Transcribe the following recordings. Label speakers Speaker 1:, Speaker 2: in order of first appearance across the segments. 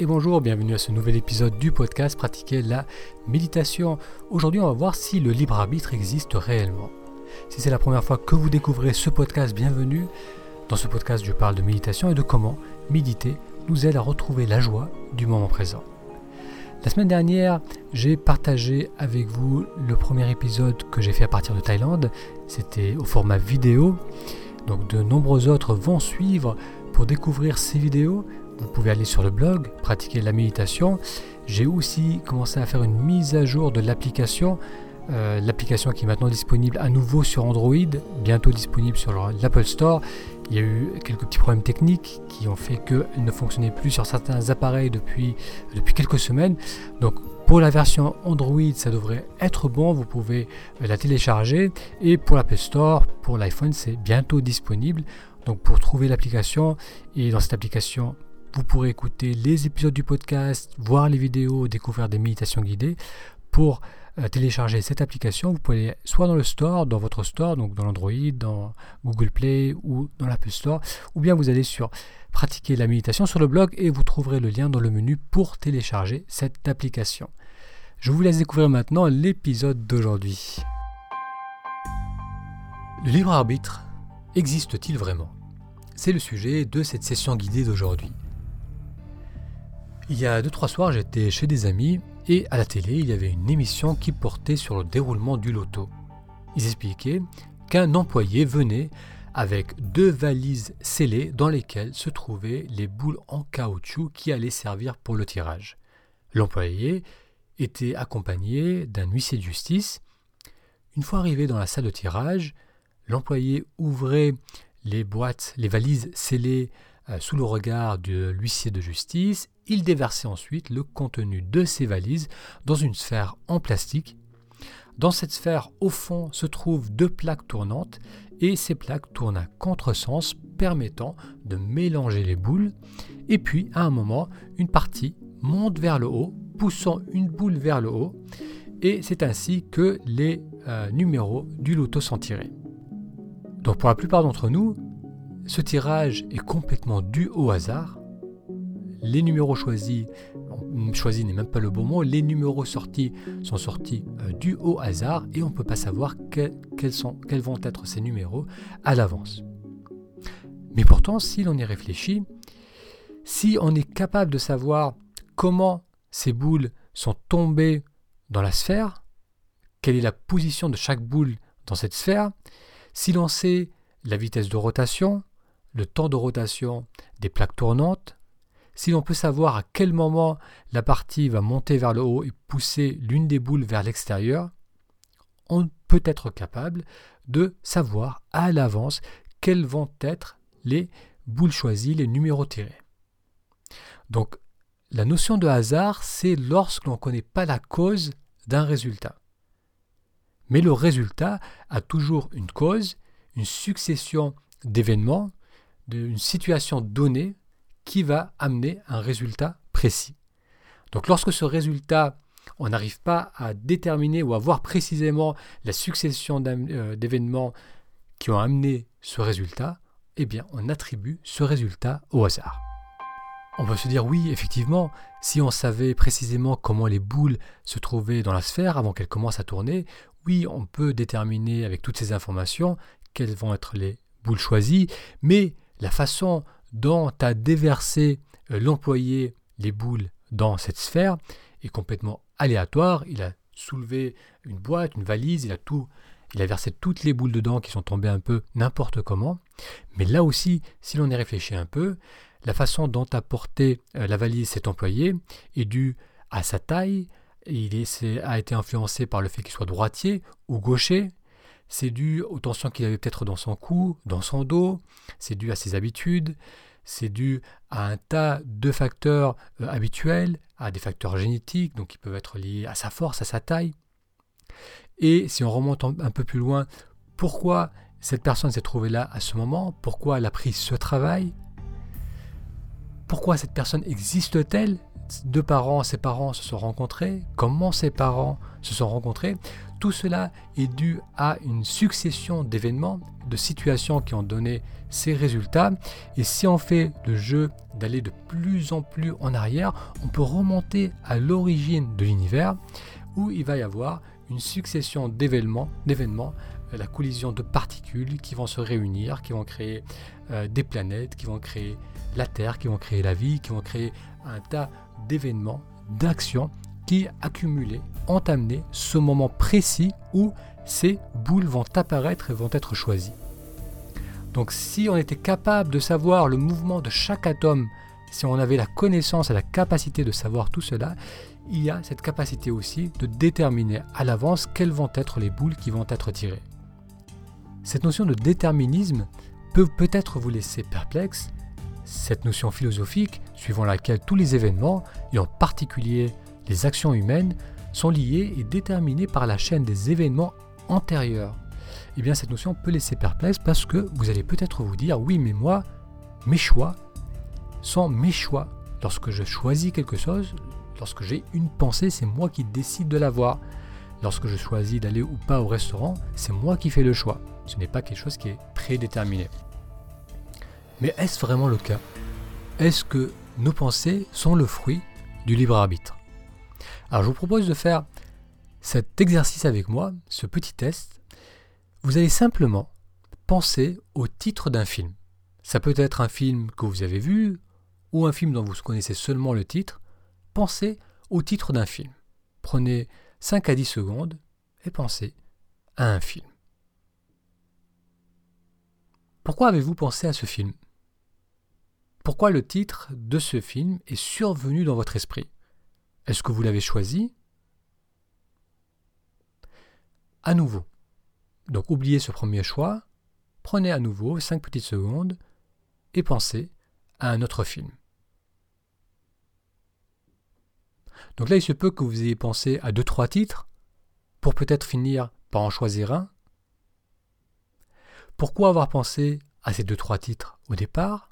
Speaker 1: et bonjour, bienvenue à ce nouvel épisode du podcast Pratiquer la méditation. Aujourd'hui, on va voir si le libre arbitre existe réellement. Si c'est la première fois que vous découvrez ce podcast, bienvenue. Dans ce podcast, je parle de méditation et de comment méditer nous aide à retrouver la joie du moment présent. La semaine dernière, j'ai partagé avec vous le premier épisode que j'ai fait à partir de Thaïlande. C'était au format vidéo. Donc de nombreux autres vont suivre pour découvrir ces vidéos vous pouvez aller sur le blog, pratiquer la méditation. J'ai aussi commencé à faire une mise à jour de l'application. Euh, l'application qui est maintenant disponible à nouveau sur Android, bientôt disponible sur l'Apple Store. Il y a eu quelques petits problèmes techniques qui ont fait qu'elle ne fonctionnait plus sur certains appareils depuis, depuis quelques semaines. Donc pour la version Android, ça devrait être bon, vous pouvez euh, la télécharger. Et pour l'Apple Store, pour l'iPhone, c'est bientôt disponible. Donc pour trouver l'application, et dans cette application, vous pourrez écouter les épisodes du podcast, voir les vidéos, découvrir des méditations guidées. Pour euh, télécharger cette application, vous pouvez aller soit dans le store, dans votre store, donc dans l'Android, dans Google Play ou dans l'Apple Store, ou bien vous allez sur Pratiquer la méditation sur le blog et vous trouverez le lien dans le menu pour télécharger cette application. Je vous laisse découvrir maintenant l'épisode d'aujourd'hui. Le libre arbitre existe-t-il vraiment? C'est le sujet de cette session guidée d'aujourd'hui. Il y a 2-3 soirs, j'étais chez des amis et à la télé, il y avait une émission qui portait sur le déroulement du loto. Ils expliquaient qu'un employé venait avec deux valises scellées dans lesquelles se trouvaient les boules en caoutchouc qui allaient servir pour le tirage. L'employé était accompagné d'un huissier de justice. Une fois arrivé dans la salle de tirage, l'employé ouvrait les boîtes, les valises scellées sous le regard de l'huissier de justice, il déversait ensuite le contenu de ses valises dans une sphère en plastique. Dans cette sphère, au fond, se trouvent deux plaques tournantes et ces plaques tournent à contresens permettant de mélanger les boules. Et puis, à un moment, une partie monte vers le haut, poussant une boule vers le haut, et c'est ainsi que les euh, numéros du loto sont tirés. Donc pour la plupart d'entre nous, ce tirage est complètement dû au hasard. Les numéros choisis, choisis n'est même pas le bon mot, les numéros sortis sont sortis euh, du au hasard et on ne peut pas savoir quels, sont, quels vont être ces numéros à l'avance. Mais pourtant, si l'on y réfléchit, si on est capable de savoir comment ces boules sont tombées dans la sphère, quelle est la position de chaque boule dans cette sphère, si l'on sait la vitesse de rotation, le temps de rotation des plaques tournantes, si l'on peut savoir à quel moment la partie va monter vers le haut et pousser l'une des boules vers l'extérieur, on peut être capable de savoir à l'avance quelles vont être les boules choisies, les numéros tirés. Donc la notion de hasard, c'est lorsque l'on ne connaît pas la cause d'un résultat. Mais le résultat a toujours une cause, une succession d'événements d'une situation donnée qui va amener un résultat précis. Donc lorsque ce résultat, on n'arrive pas à déterminer ou à voir précisément la succession euh, d'événements qui ont amené ce résultat, eh bien on attribue ce résultat au hasard. On peut se dire oui, effectivement, si on savait précisément comment les boules se trouvaient dans la sphère avant qu'elles commencent à tourner, oui, on peut déterminer avec toutes ces informations quelles vont être les boules choisies, mais la façon dont a déversé euh, l'employé les boules dans cette sphère est complètement aléatoire. Il a soulevé une boîte, une valise, il a tout, il a versé toutes les boules dedans qui sont tombées un peu n'importe comment. Mais là aussi, si l'on y réfléchit un peu, la façon dont a porté euh, la valise cet employé est due à sa taille, il a été influencé par le fait qu'il soit droitier ou gaucher, c'est dû aux tensions qu'il avait peut-être dans son cou, dans son dos, c'est dû à ses habitudes, c'est dû à un tas de facteurs euh, habituels, à des facteurs génétiques, donc qui peuvent être liés à sa force, à sa taille. Et si on remonte un peu plus loin, pourquoi cette personne s'est trouvée là à ce moment? Pourquoi elle a pris ce travail? Pourquoi cette personne existe-t-elle? Deux parents, ses parents se sont rencontrés? Comment ses parents se sont rencontrés? Tout cela est dû à une succession d'événements, de situations qui ont donné ces résultats. Et si on fait le jeu d'aller de plus en plus en arrière, on peut remonter à l'origine de l'univers où il va y avoir une succession d'événements, d'événements, euh, la collision de particules qui vont se réunir, qui vont créer euh, des planètes, qui vont créer la Terre, qui vont créer la vie, qui vont créer un tas d'événements, d'actions qui, accumulés, ont amené ce moment précis où ces boules vont apparaître et vont être choisies. Donc si on était capable de savoir le mouvement de chaque atome, si on avait la connaissance et la capacité de savoir tout cela, il y a cette capacité aussi de déterminer à l'avance quelles vont être les boules qui vont être tirées. Cette notion de déterminisme peut peut-être vous laisser perplexe, cette notion philosophique suivant laquelle tous les événements, et en particulier les actions humaines sont liées et déterminées par la chaîne des événements antérieurs. Eh bien, cette notion peut laisser perplexe parce que vous allez peut-être vous dire oui, mais moi, mes choix sont mes choix. Lorsque je choisis quelque chose, lorsque j'ai une pensée, c'est moi qui décide de l'avoir. Lorsque je choisis d'aller ou pas au restaurant, c'est moi qui fais le choix. Ce n'est pas quelque chose qui est prédéterminé. Mais est-ce vraiment le cas? Est-ce que nos pensées sont le fruit du libre arbitre? Alors je vous propose de faire cet exercice avec moi, ce petit test. Vous allez simplement penser au titre d'un film. Ça peut être un film que vous avez vu ou un film dont vous connaissez seulement le titre. Pensez au titre d'un film. Prenez 5 à 10 secondes et pensez à un film. Pourquoi avez-vous pensé à ce film? Pourquoi le titre de ce film est survenu dans votre esprit? Est-ce que vous l'avez choisi? À nouveau. Donc oubliez ce premier choix, prenez à nouveau 5 petites secondes et pensez à un autre film. Donc là, il se peut que vous ayez pensé à 2-3 titres pour peut-être finir par en choisir un. Pourquoi avoir pensé à ces 2-3 titres au départ?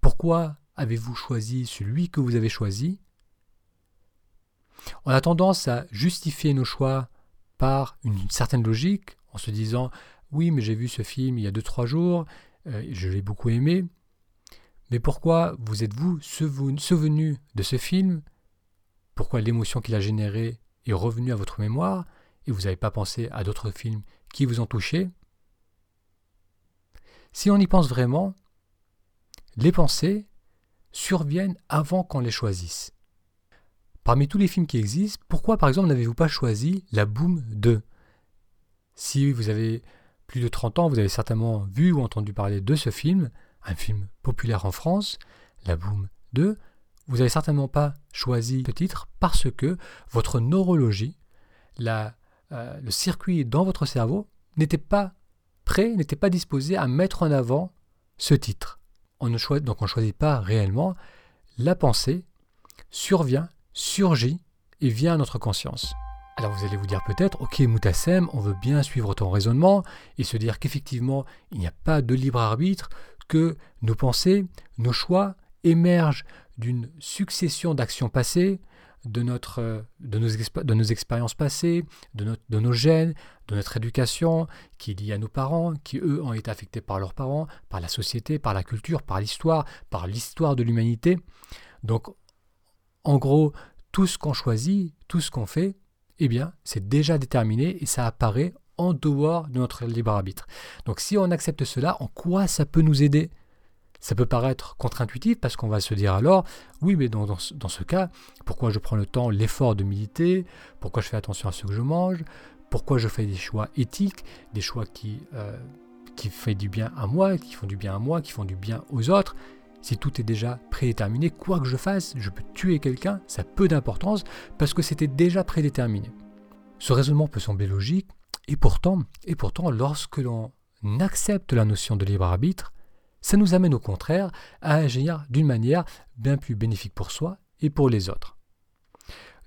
Speaker 1: Pourquoi avez-vous choisi celui que vous avez choisi? On a tendance à justifier nos choix par une certaine logique, en se disant oui, mais j'ai vu ce film il y a 2-3 jours, euh, je l'ai beaucoup aimé. Mais pourquoi vous êtes-vous souvenu de ce film? Pourquoi l'émotion qu'il a générée est revenue à votre mémoire et vous n'avez pas pensé à d'autres films qui vous ont touché? Si on y pense vraiment, les pensées surviennent avant qu'on les choisisse. Parmi tous les films qui existent, pourquoi par exemple n'avez-vous pas choisi La Boom 2 Si vous avez plus de 30 ans, vous avez certainement vu ou entendu parler de ce film, un film populaire en France, La Boom 2. Vous n'avez certainement pas choisi ce titre parce que votre neurologie, euh, le circuit dans votre cerveau n'était pas prêt, n'était pas disposé à mettre en avant ce titre. Donc on ne choisit pas réellement. La pensée survient surgit et vient à notre conscience. Alors vous allez vous dire peut-être, ok Moutassem, on veut bien suivre ton raisonnement et se dire qu'effectivement il n'y a pas de libre arbitre, que nos pensées, nos choix émergent d'une succession d'actions passées, de, nos, de expériences passées, de, de nos gènes, de notre éducation, qui est liée à nos parents, qui eux ont été affectés par leurs parents, par la société, par la culture, par l'histoire, par l'histoire de l'humanité. Donc en gros, tout ce qu'on choisit, tout ce qu'on fait, eh bien, c'est déjà déterminé et ça apparaît en dehors de notre libre arbitre. Donc si on accepte cela, en quoi ça peut nous aider? Ça peut paraître contre-intuitif parce qu'on va se dire alors, oui, mais dans, ce cas, pourquoi je prends le temps, l'effort de méditer? Pourquoi je fais attention à ce que je mange? Pourquoi je fais des choix éthiques, des choix qui, euh, qui font du bien à moi, qui font du bien à moi, qui font du bien aux autres? Si tout est déjà prédéterminé, quoi que je fasse, je peux tuer quelqu'un, ça a peu d'importance parce que c'était déjà prédéterminé. Ce raisonnement peut sembler logique, et pourtant, et pourtant, lorsque l'on accepte la notion de libre arbitre, ça nous amène au contraire à agir d'une manière bien plus bénéfique pour soi et pour les autres.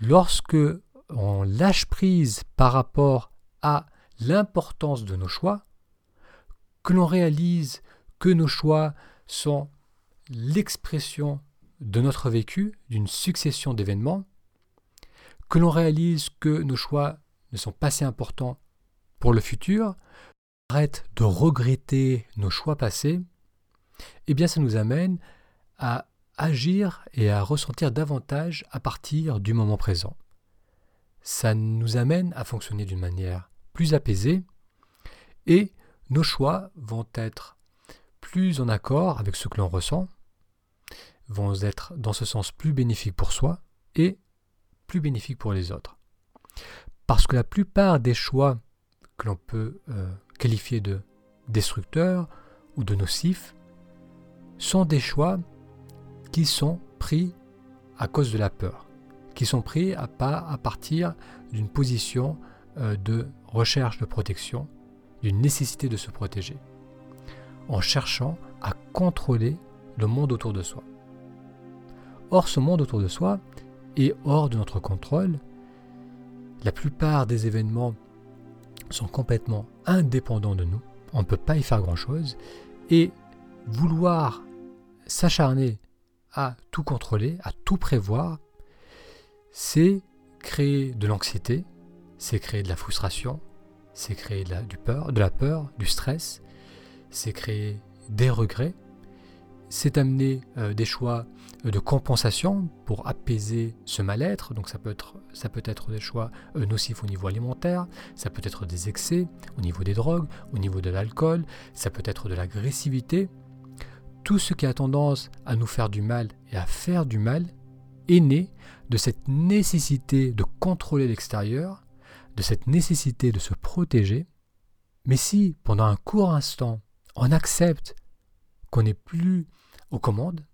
Speaker 1: Lorsque on lâche prise par rapport à l'importance de nos choix, que l'on réalise que nos choix sont l'expression de notre vécu, d'une succession d'événements, que l'on réalise que nos choix ne sont pas si importants pour le futur, arrête de regretter nos choix passés, eh bien ça nous amène à agir et à ressentir davantage à partir du moment présent. Ça nous amène à fonctionner d'une manière plus apaisée et nos choix vont être plus en accord avec ce que l'on ressent, vont être dans ce sens plus bénéfiques pour soi et plus bénéfiques pour les autres. Parce que la plupart des choix que l'on peut euh, qualifier de destructeurs ou de nocifs sont des choix qui sont pris à cause de la peur, qui sont pris à, partir d'une position euh, de recherche de protection, d'une nécessité de se protéger, en cherchant à contrôler le monde autour de soi. Or, ce monde autour de soi est hors de notre contrôle. La plupart des événements sont complètement indépendants de nous. On ne peut pas y faire grand-chose. Et vouloir s'acharner à tout contrôler, à tout prévoir, c'est créer de l'anxiété, c'est créer de la frustration, c'est créer peur, de la peur, du stress, c'est créer des regrets, c'est amener euh, des choix euh, de compensation pour apaiser ce mal-être. Donc ça peut être, des choix euh, nocifs au niveau alimentaire, ça peut être des excès au niveau des drogues, au niveau de l'alcool, ça peut être de l'agressivité. Tout ce qui a tendance à nous faire du mal et à faire du mal est né de cette nécessité de contrôler l'extérieur, de cette nécessité de se protéger. Mais si, pendant un court instant, on accepte qu'on n'est plus aux commandes,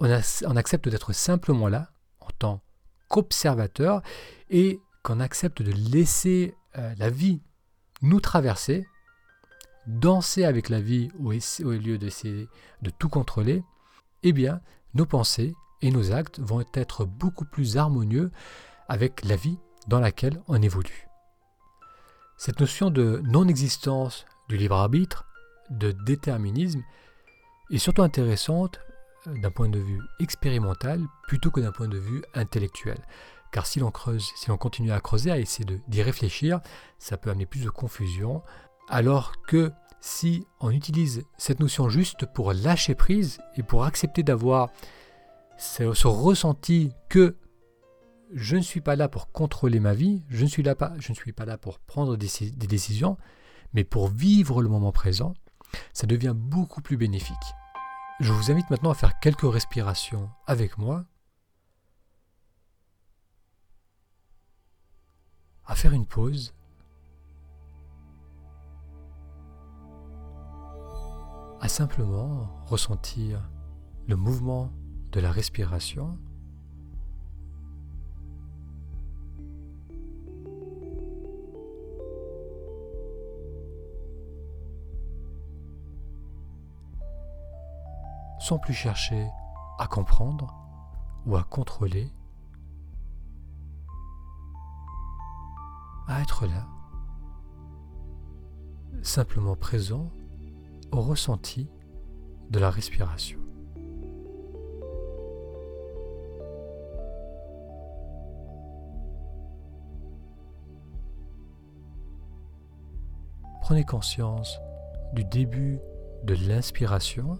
Speaker 1: on, accepte d'être simplement là, en tant qu'observateur, et qu'on accepte de laisser euh, la vie nous traverser, danser avec la vie au, lieu d'essayer de tout contrôler, eh bien, nos pensées et nos actes vont être beaucoup plus harmonieux avec la vie dans laquelle on évolue. Cette notion de non-existence du libre arbitre, de déterminisme, est surtout intéressante euh, d'un point de vue expérimental plutôt que d'un point de vue intellectuel. Car si l'on creuse, si l'on continue à creuser, à essayer d'y réfléchir, ça peut amener plus de confusion. Alors que si on utilise cette notion juste pour lâcher prise et pour accepter d'avoir ce, ressenti que je ne suis pas là pour contrôler ma vie, je ne suis, là pas, je ne suis pas là pour prendre des décisions, mais pour vivre le moment présent, ça devient beaucoup plus bénéfique. Je vous invite maintenant à faire quelques respirations avec moi, à faire une pause, à simplement ressentir le mouvement de la respiration. Plus chercher à comprendre ou à contrôler, à être là, simplement présent au ressenti de la respiration. Prenez conscience du début de l'inspiration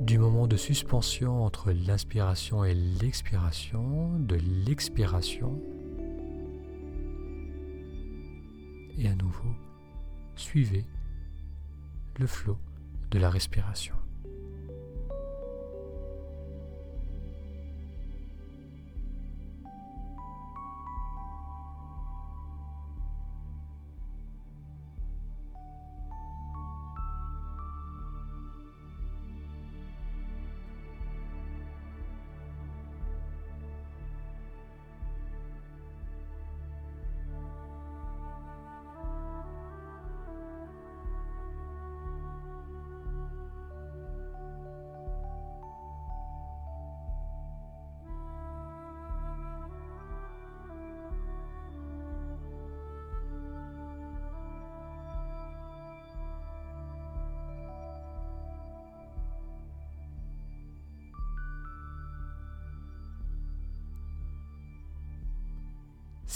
Speaker 1: du moment de suspension entre l'inspiration et l'expiration, de l'expiration. Et à nouveau, suivez le flot de la respiration.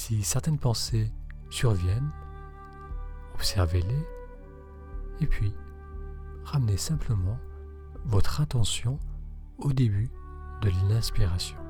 Speaker 1: Si certaines pensées surviennent, observez-les et puis ramenez simplement votre attention au début de l'inspiration.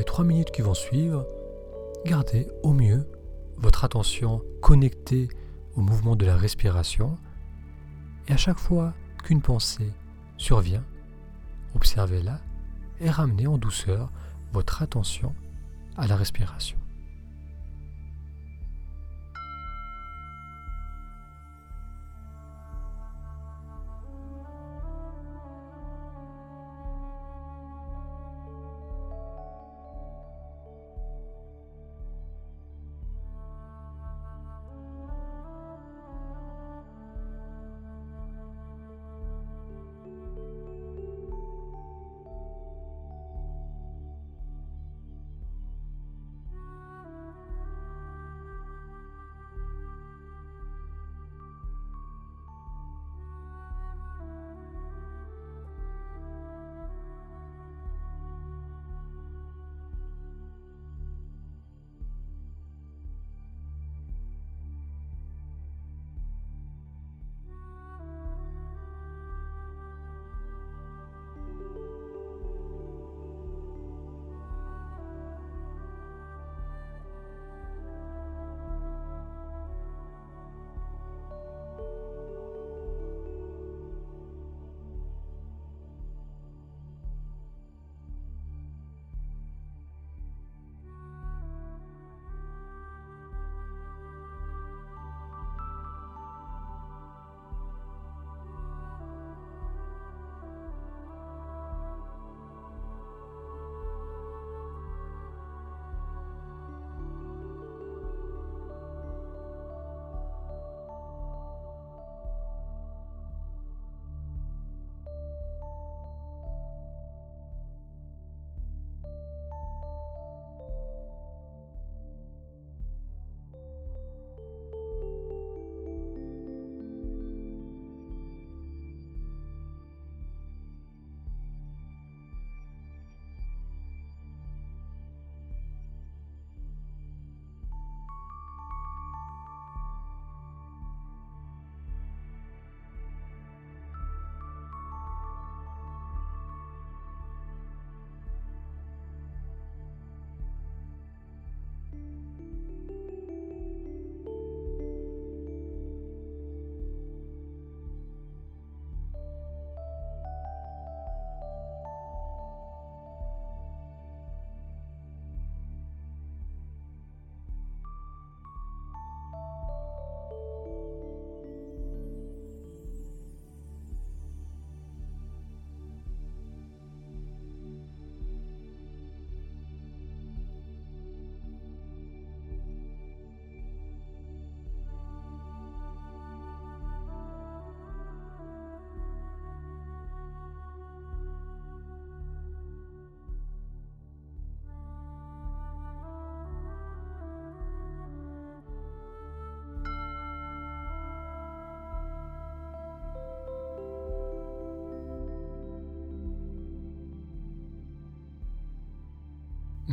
Speaker 1: Les trois minutes qui vont suivre, gardez au mieux votre attention connectée au mouvement de la respiration et à chaque fois qu'une pensée survient, observez-la et ramenez en douceur votre attention à la respiration.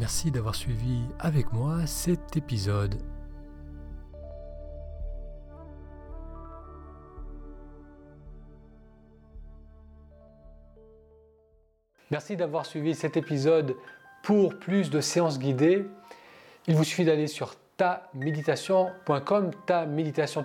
Speaker 1: Merci d'avoir suivi avec moi cet épisode. Merci d'avoir suivi cet épisode. Pour plus de séances guidées, il vous suffit d'aller sur taméditation.com, taméditation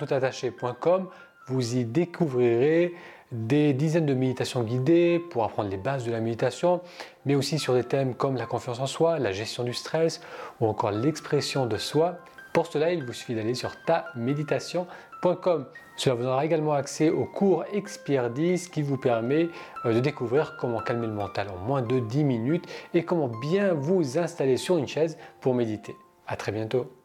Speaker 1: Vous y découvrirez des dizaines de méditations guidées pour apprendre les bases de la méditation, mais aussi sur des thèmes comme la confiance en soi, la gestion du stress ou encore l'expression de soi. Pour cela, il vous suffit d'aller sur taméditation.com Cela vous donnera également accès au cours Expire 10 qui vous permet euh, de découvrir comment calmer le mental en moins de 10 minutes et comment bien vous installer sur une chaise pour méditer. A très bientôt